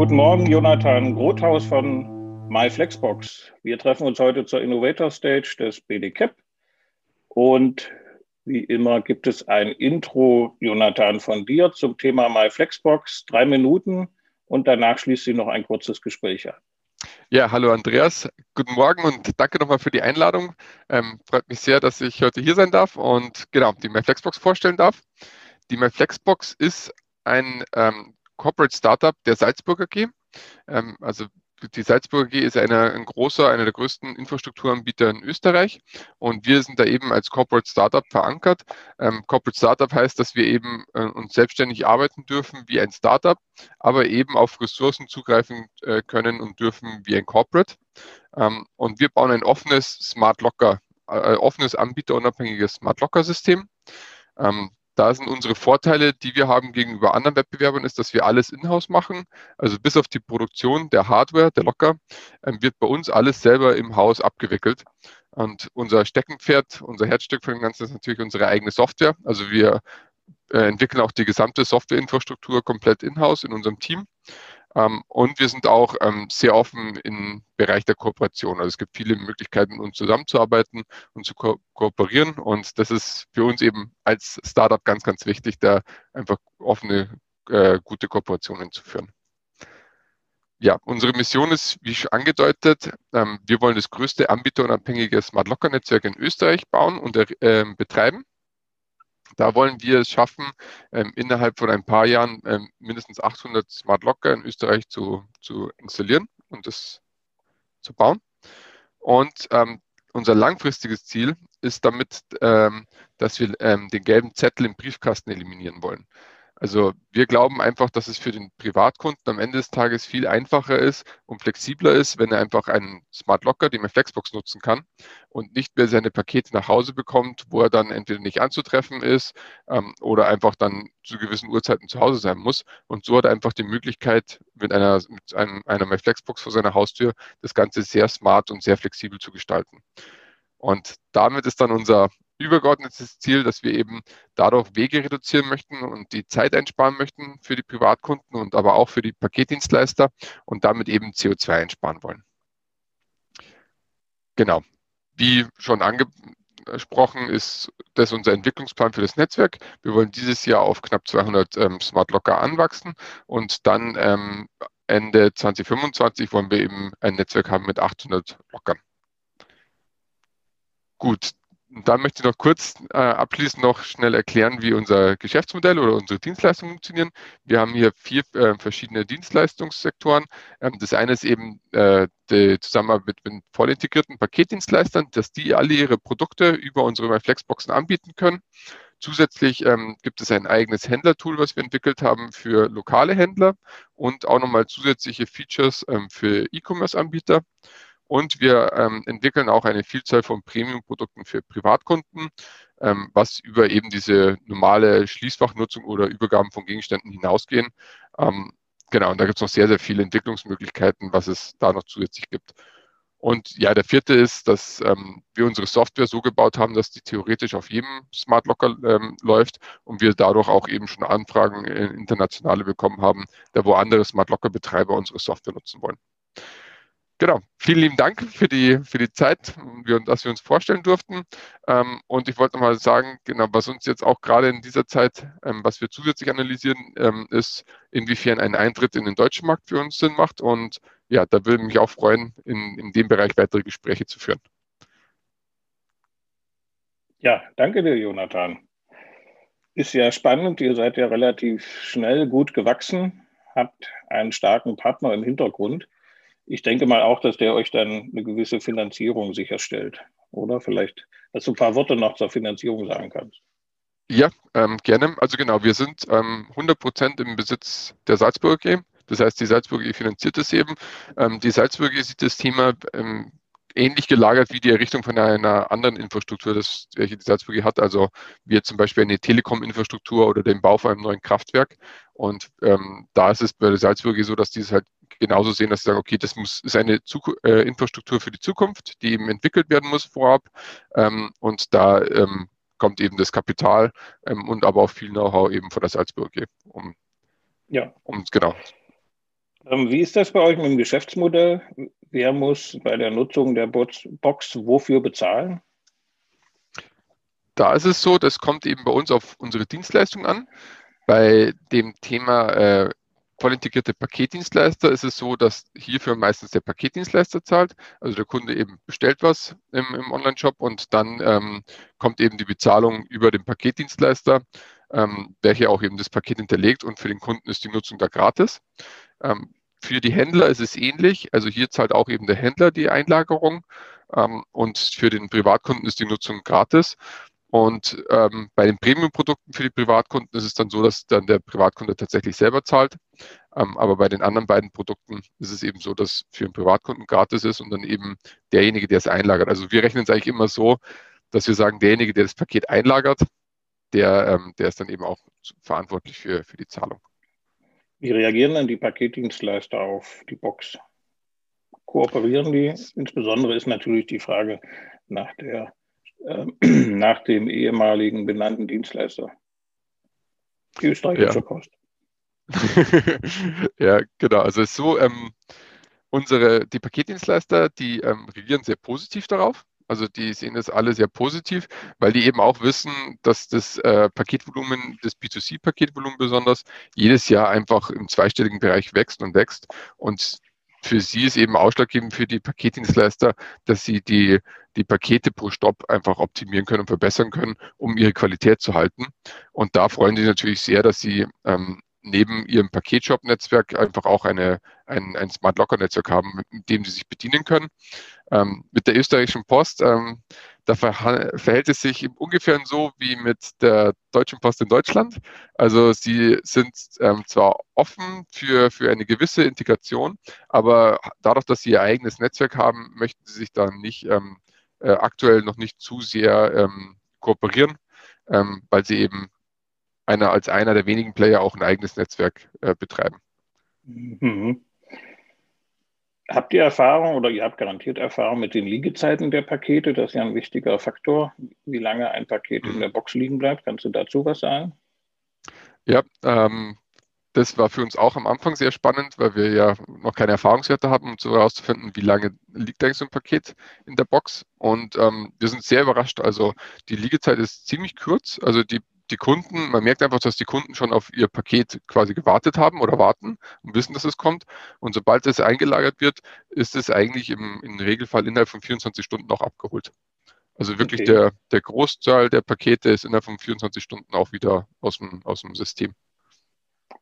Guten Morgen, Jonathan Grothaus von MyFlexbox. Wir treffen uns heute zur Innovator Stage des BDCAP. Und wie immer gibt es ein Intro, Jonathan, von dir zum Thema MyFlexbox. Drei Minuten und danach schließt sie noch ein kurzes Gespräch an. Ja, hallo Andreas, guten Morgen und danke nochmal für die Einladung. Ähm, freut mich sehr, dass ich heute hier sein darf und genau die MyFlexbox vorstellen darf. Die MyFlexbox ist ein ähm, Corporate Startup der Salzburger G. Ähm, also die Salzburger G ist eine, ein großer, einer der größten Infrastrukturanbieter in Österreich und wir sind da eben als Corporate Startup verankert. Ähm, Corporate Startup heißt, dass wir eben äh, uns selbstständig arbeiten dürfen wie ein Startup, aber eben auf Ressourcen zugreifen äh, können und dürfen wie ein Corporate. Ähm, und wir bauen ein offenes Smart Locker, äh, offenes anbieterunabhängiges Smart Locker System. Ähm, da sind unsere Vorteile, die wir haben gegenüber anderen Wettbewerbern, ist, dass wir alles in-house machen. Also bis auf die Produktion der Hardware, der Locker, ähm, wird bei uns alles selber im Haus abgewickelt. Und unser Steckenpferd, unser Herzstück von dem Ganzen ist natürlich unsere eigene Software. Also wir äh, entwickeln auch die gesamte Softwareinfrastruktur komplett in-house in unserem Team. Ähm, und wir sind auch ähm, sehr offen im Bereich der Kooperation. Also es gibt viele Möglichkeiten, uns zusammenzuarbeiten und zu ko kooperieren. Und das ist für uns eben als Startup ganz, ganz wichtig, da einfach offene, äh, gute Kooperationen zu führen. Ja, unsere Mission ist, wie schon angedeutet, ähm, wir wollen das größte anbieterunabhängige Smart Locker Netzwerk in Österreich bauen und äh, betreiben. Da wollen wir es schaffen, ähm, innerhalb von ein paar Jahren ähm, mindestens 800 Smart Locker in Österreich zu, zu installieren und das zu bauen. Und ähm, unser langfristiges Ziel ist damit, ähm, dass wir ähm, den gelben Zettel im Briefkasten eliminieren wollen. Also wir glauben einfach, dass es für den Privatkunden am Ende des Tages viel einfacher ist und flexibler ist, wenn er einfach einen Smart Locker, den er Flexbox nutzen kann und nicht mehr seine Pakete nach Hause bekommt, wo er dann entweder nicht anzutreffen ist ähm, oder einfach dann zu gewissen Uhrzeiten zu Hause sein muss. Und so hat er einfach die Möglichkeit, mit einer, mit einem, einer MyFlexbox vor seiner Haustür das Ganze sehr smart und sehr flexibel zu gestalten. Und damit ist dann unser übergeordnetes Ziel, dass wir eben dadurch Wege reduzieren möchten und die Zeit einsparen möchten für die Privatkunden und aber auch für die Paketdienstleister und damit eben CO2 einsparen wollen. Genau. Wie schon angesprochen ist das unser Entwicklungsplan für das Netzwerk. Wir wollen dieses Jahr auf knapp 200 ähm, Smart Locker anwachsen und dann ähm, Ende 2025 wollen wir eben ein Netzwerk haben mit 800 Lockern. Gut, und dann möchte ich noch kurz äh, abschließend noch schnell erklären, wie unser Geschäftsmodell oder unsere Dienstleistungen funktionieren. Wir haben hier vier äh, verschiedene Dienstleistungssektoren. Ähm, das eine ist eben äh, die Zusammenarbeit mit voll integrierten Paketdienstleistern, dass die alle ihre Produkte über unsere Flexboxen anbieten können. Zusätzlich ähm, gibt es ein eigenes Händlertool, was wir entwickelt haben für lokale Händler und auch nochmal zusätzliche Features ähm, für E-Commerce-Anbieter. Und wir ähm, entwickeln auch eine Vielzahl von Premium-Produkten für Privatkunden, ähm, was über eben diese normale Schließfachnutzung oder Übergaben von Gegenständen hinausgehen. Ähm, genau, und da gibt es noch sehr, sehr viele Entwicklungsmöglichkeiten, was es da noch zusätzlich gibt. Und ja, der vierte ist, dass ähm, wir unsere Software so gebaut haben, dass die theoretisch auf jedem Smart Locker ähm, läuft und wir dadurch auch eben schon Anfragen in internationale bekommen haben, da wo andere Smart Locker Betreiber unsere Software nutzen wollen. Genau. Vielen lieben Dank für die, für die Zeit, dass wir uns vorstellen durften. Ähm, und ich wollte nochmal sagen, genau, was uns jetzt auch gerade in dieser Zeit, ähm, was wir zusätzlich analysieren, ähm, ist, inwiefern ein Eintritt in den deutschen Markt für uns Sinn macht. Und ja, da würde mich auch freuen, in, in dem Bereich weitere Gespräche zu führen. Ja, danke dir, Jonathan. Ist ja spannend. Ihr seid ja relativ schnell gut gewachsen, habt einen starken Partner im Hintergrund ich denke mal auch, dass der euch dann eine gewisse Finanzierung sicherstellt. Oder vielleicht, dass du ein paar Worte noch zur Finanzierung sagen kannst. Ja, ähm, gerne. Also genau, wir sind ähm, 100 Prozent im Besitz der Salzburger G. Das heißt, die Salzburger G finanziert es eben. Ähm, die Salzburger G sieht das Thema ähm, ähnlich gelagert wie die Errichtung von einer anderen Infrastruktur, das, welche die Salzburger hat. Also wie zum Beispiel eine Telekom-Infrastruktur oder den Bau von einem neuen Kraftwerk. Und ähm, da ist es bei der Salzburger so, dass dieses halt genauso sehen, dass sie sagen, okay, das muss, ist eine Zuku äh, Infrastruktur für die Zukunft, die eben entwickelt werden muss vorab. Ähm, und da ähm, kommt eben das Kapital ähm, und aber auch viel Know-how eben von der Salzburg, um, ja. um genau. Ähm, wie ist das bei euch mit dem Geschäftsmodell? Wer muss bei der Nutzung der Box wofür bezahlen? Da ist es so, das kommt eben bei uns auf unsere Dienstleistung an. Bei dem Thema äh, voll integrierte Paketdienstleister ist es so, dass hierfür meistens der Paketdienstleister zahlt. Also der Kunde eben bestellt was im, im Online-Shop und dann ähm, kommt eben die Bezahlung über den Paketdienstleister, ähm, welcher auch eben das Paket hinterlegt und für den Kunden ist die Nutzung da gratis. Ähm, für die Händler ist es ähnlich. Also hier zahlt auch eben der Händler die Einlagerung ähm, und für den Privatkunden ist die Nutzung gratis. Und ähm, bei den Premium-Produkten für die Privatkunden ist es dann so, dass dann der Privatkunde tatsächlich selber zahlt. Ähm, aber bei den anderen beiden Produkten ist es eben so, dass für den Privatkunden gratis ist und dann eben derjenige, der es einlagert. Also wir rechnen es eigentlich immer so, dass wir sagen, derjenige, der das Paket einlagert, der, ähm, der ist dann eben auch verantwortlich für, für die Zahlung. Wie reagieren denn die Paketdienstleister auf die Box? Kooperieren die? Insbesondere ist natürlich die Frage nach der nach dem ehemaligen benannten Dienstleister. Die österreichische ja. Post. ja, genau. Also so, ähm, unsere, die Paketdienstleister, die ähm, reagieren sehr positiv darauf. Also die sehen das alle sehr positiv, weil die eben auch wissen, dass das äh, Paketvolumen, das B2C-Paketvolumen besonders, jedes Jahr einfach im zweistelligen Bereich wächst und wächst. Und für sie ist eben ausschlaggebend für die Paketdienstleister, dass sie die, die Pakete pro Stopp einfach optimieren können und verbessern können, um ihre Qualität zu halten. Und da freuen sie natürlich sehr, dass sie ähm, neben ihrem Paketshop-Netzwerk einfach auch eine, ein, ein Smart Locker-Netzwerk haben, mit dem sie sich bedienen können. Ähm, mit der österreichischen Post, ähm, da verhält es sich ungefähr so wie mit der Deutschen Post in Deutschland. Also sie sind ähm, zwar offen für, für eine gewisse Integration, aber dadurch, dass sie ihr eigenes Netzwerk haben, möchten sie sich da nicht ähm, äh, aktuell noch nicht zu sehr ähm, kooperieren, ähm, weil sie eben einer, als einer der wenigen Player auch ein eigenes Netzwerk äh, betreiben. Mhm. Habt ihr Erfahrung oder ihr habt garantiert Erfahrung mit den Liegezeiten der Pakete? Das ist ja ein wichtiger Faktor, wie lange ein Paket mhm. in der Box liegen bleibt. Kannst du dazu was sagen? Ja, ähm, das war für uns auch am Anfang sehr spannend, weil wir ja noch keine Erfahrungswerte haben, um so herauszufinden, wie lange liegt eigentlich so ein Paket in der Box. Und ähm, wir sind sehr überrascht. Also die Liegezeit ist ziemlich kurz. Also die die Kunden, man merkt einfach, dass die Kunden schon auf ihr Paket quasi gewartet haben oder warten und wissen, dass es kommt. Und sobald es eingelagert wird, ist es eigentlich im, im Regelfall innerhalb von 24 Stunden auch abgeholt. Also wirklich okay. der, der Großteil der Pakete ist innerhalb von 24 Stunden auch wieder aus dem, aus dem System.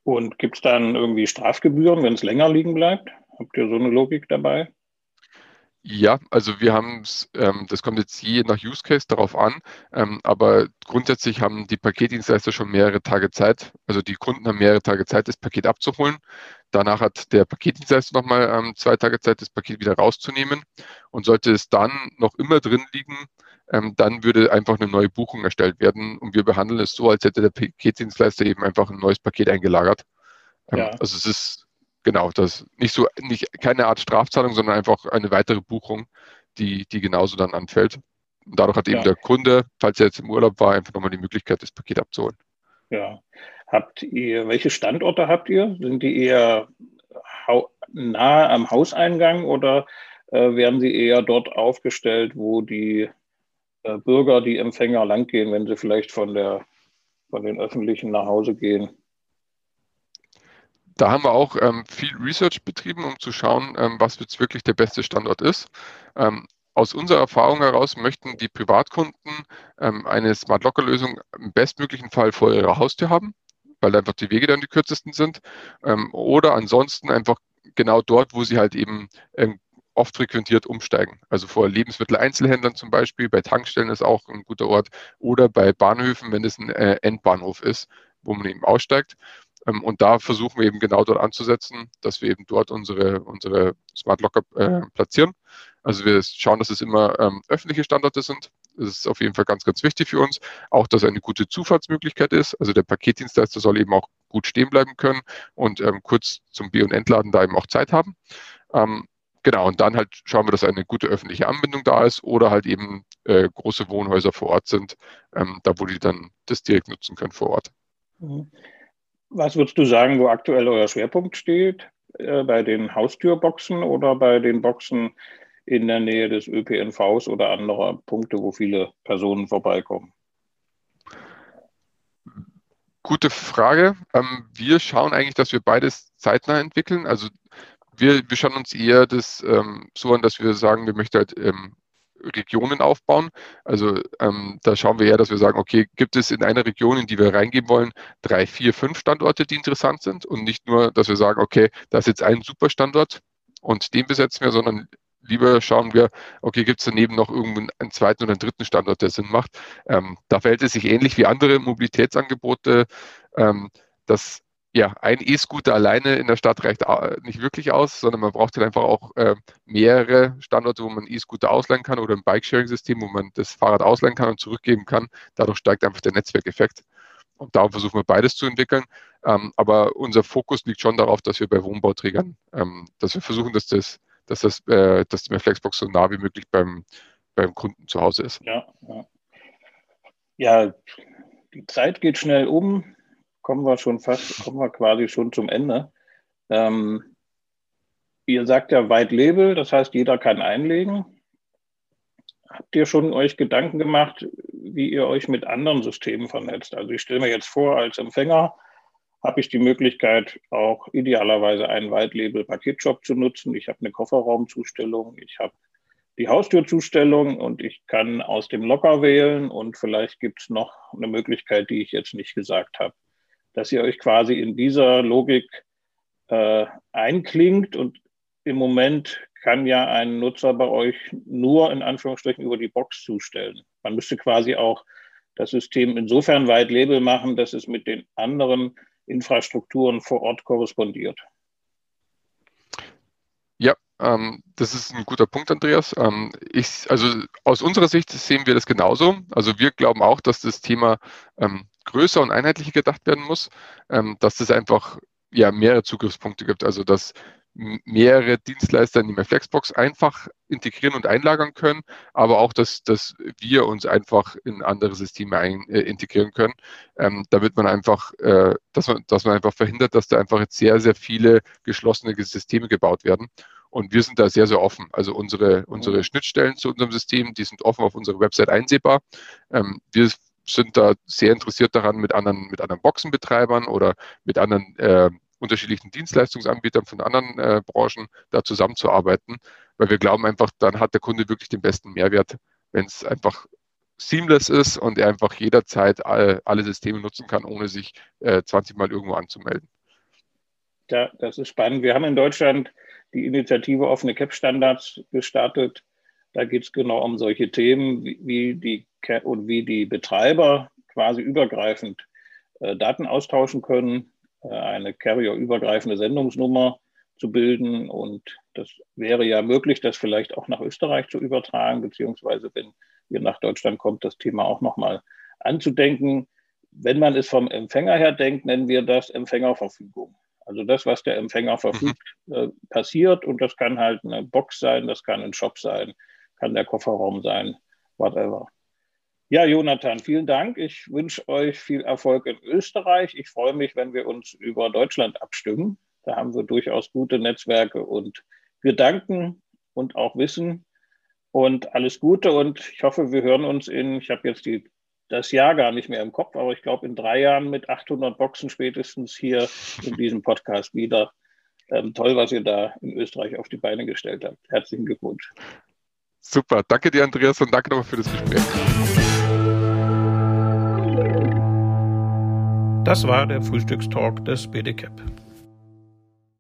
Und gibt es dann irgendwie Strafgebühren, wenn es länger liegen bleibt? Habt ihr so eine Logik dabei? Ja, also wir haben es, ähm, das kommt jetzt je nach Use Case darauf an, ähm, aber grundsätzlich haben die Paketdienstleister schon mehrere Tage Zeit, also die Kunden haben mehrere Tage Zeit, das Paket abzuholen. Danach hat der Paketdienstleister nochmal ähm, zwei Tage Zeit, das Paket wieder rauszunehmen. Und sollte es dann noch immer drin liegen, ähm, dann würde einfach eine neue Buchung erstellt werden. Und wir behandeln es so, als hätte der Paketdienstleister eben einfach ein neues Paket eingelagert. Ähm, ja. Also es ist genau, das nicht so, nicht keine Art Strafzahlung, sondern einfach eine weitere Buchung, die, die genauso dann anfällt. Und dadurch hat eben der Kunde, falls er jetzt im Urlaub war, einfach nochmal die Möglichkeit, das Paket abzuholen. Ja. Habt ihr, welche Standorte habt ihr? Sind die eher nahe am Hauseingang oder äh, werden sie eher dort aufgestellt, wo die äh, Bürger, die Empfänger langgehen, wenn sie vielleicht von der von den öffentlichen nach Hause gehen? Da haben wir auch ähm, viel Research betrieben, um zu schauen, ähm, was jetzt wirklich der beste Standort ist. Ähm, aus unserer Erfahrung heraus möchten die Privatkunden ähm, eine Smart Locker Lösung im bestmöglichen Fall vor ihrer Haustür haben, weil einfach die Wege dann die kürzesten sind. Ähm, oder ansonsten einfach genau dort, wo sie halt eben ähm, oft frequentiert umsteigen. Also vor Lebensmitteleinzelhändlern zum Beispiel, bei Tankstellen ist auch ein guter Ort oder bei Bahnhöfen, wenn es ein äh, Endbahnhof ist, wo man eben aussteigt. Ähm, und da versuchen wir eben genau dort anzusetzen, dass wir eben dort unsere, unsere Smart Locker äh, platzieren. Also wir schauen, dass es immer ähm, öffentliche Standorte sind. Das ist auf jeden Fall ganz, ganz wichtig für uns. Auch, dass eine gute Zufahrtsmöglichkeit ist. Also der Paketdienstleister soll eben auch gut stehen bleiben können und ähm, kurz zum B- und Entladen da eben auch Zeit haben. Ähm, genau, und dann halt schauen wir, dass eine gute öffentliche Anbindung da ist oder halt eben äh, große Wohnhäuser vor Ort sind, ähm, da wo die dann das direkt nutzen können vor Ort. Mhm. Was würdest du sagen, wo aktuell euer Schwerpunkt steht? äh, bei den Haustürboxen oder bei den Boxen in der Nähe des ÖPNVs oder anderer Punkte, wo viele Personen vorbeikommen? Gute Frage. Ähm, wir schauen eigentlich, dass wir beides zeitnah entwickeln. Also wir, wir schauen uns eher das ähm, so an, dass wir sagen, wir möchten halt ähm, Regionen aufbauen. Also ähm, da schauen wir eher, dass wir sagen, okay, gibt es in einer Region, in die wir reingehen wollen, drei, vier, fünf Standorte, die interessant sind und nicht nur, dass wir sagen, okay, da ist jetzt ein super Standort und den besetzen wir, sondern lieber schauen wir, okay, gibt es daneben noch irgendeinen einen zweiten oder einen dritten Standort, der Sinn macht. Ähm, da verhält es sich ähnlich wie andere Mobilitätsangebote, ähm, dass ja, ein E-Scooter alleine in der Stadt reicht nicht wirklich aus, sondern man braucht halt einfach auch äh, mehrere Standorte, wo man E-Scooter ausleihen kann oder ein Bike-Sharing-System, wo man das Fahrrad ausleihen kann und zurückgeben kann. Dadurch steigt einfach der Netzwerkeffekt. Und darum versuchen wir beides zu entwickeln. Ähm, aber unser Fokus liegt schon darauf, dass wir bei Wohnbauträgern, ähm, dass wir versuchen, dass das, dass das, äh, dass die Flexbox so nah wie möglich beim, beim Kunden zu Hause ist. Ja, ja. ja, die Zeit geht schnell um kommen wir schon fast, kommen wir quasi schon zum Ende. Ähm, ihr sagt ja White Label, das heißt, jeder kann einlegen. Habt ihr schon euch Gedanken gemacht, wie ihr euch mit anderen Systemen vernetzt? Also ich stelle mir jetzt vor, als Empfänger habe ich die Möglichkeit, auch idealerweise einen White Label Paketshop zu nutzen. Ich habe eine Kofferraumzustellung, ich habe die Haustürzustellung und ich kann aus dem Locker wählen und vielleicht gibt es noch eine Möglichkeit, die ich jetzt nicht gesagt habe dass ihr euch quasi in dieser Logik äh, einklingt und im Moment kann ja ein Nutzer bei euch nur in Anführungsstrichen über die Box zustellen. Man müsste quasi auch das System insofern weit label machen, dass es mit den anderen Infrastrukturen vor Ort korrespondiert. Ja, ähm, das ist ein guter Punkt, Andreas. Ähm, ich, also aus unserer Sicht sehen wir das genauso. Also wir glauben auch, dass das Thema ähm, größer und einheitlicher gedacht werden muss, ähm, dass es einfach ja, mehrere Zugriffspunkte gibt. Also dass mehrere Dienstleister in die Flexbox einfach integrieren und einlagern können, aber auch, dass, dass wir uns einfach in andere Systeme ein, äh, integrieren können, ähm, damit man einfach, äh, dass man, dass man einfach verhindert, dass da einfach jetzt sehr, sehr viele geschlossene Systeme gebaut werden. Und wir sind da sehr, sehr offen. Also unsere, unsere mhm. Schnittstellen zu unserem System, die sind offen auf unserer Website einsehbar. Ähm, wir sind da sehr interessiert daran, mit anderen, mit anderen Boxenbetreibern oder mit anderen äh, unterschiedlichen Dienstleistungsanbietern von anderen äh, Branchen da zusammenzuarbeiten, weil wir glauben einfach, dann hat der Kunde wirklich den besten Mehrwert, wenn es einfach seamless ist und er einfach jederzeit alle, alle Systeme nutzen kann, ohne sich äh, 20 Mal irgendwo anzumelden. Ja, das ist spannend. Wir haben in Deutschland die Initiative Offene CAP-Standards gestartet. Da geht es genau um solche Themen, wie, wie die und wie die Betreiber quasi übergreifend äh, Daten austauschen können, äh, eine Carrier-übergreifende Sendungsnummer zu bilden. Und das wäre ja möglich, das vielleicht auch nach Österreich zu übertragen, beziehungsweise wenn ihr nach Deutschland kommt, das Thema auch nochmal anzudenken. Wenn man es vom Empfänger her denkt, nennen wir das Empfängerverfügung. Also das, was der Empfänger mhm. verfügt, äh, passiert und das kann halt eine Box sein, das kann ein Shop sein, kann der Kofferraum sein, whatever. Ja, Jonathan, vielen Dank. Ich wünsche euch viel Erfolg in Österreich. Ich freue mich, wenn wir uns über Deutschland abstimmen. Da haben wir durchaus gute Netzwerke und Gedanken und auch Wissen. Und alles Gute und ich hoffe, wir hören uns in, ich habe jetzt die, das Jahr gar nicht mehr im Kopf, aber ich glaube in drei Jahren mit 800 Boxen spätestens hier in diesem Podcast wieder. Ähm, toll, was ihr da in Österreich auf die Beine gestellt habt. Herzlichen Glückwunsch. Super, danke dir, Andreas, und danke nochmal für das Gespräch. Das war der Frühstückstalk des BDCAP.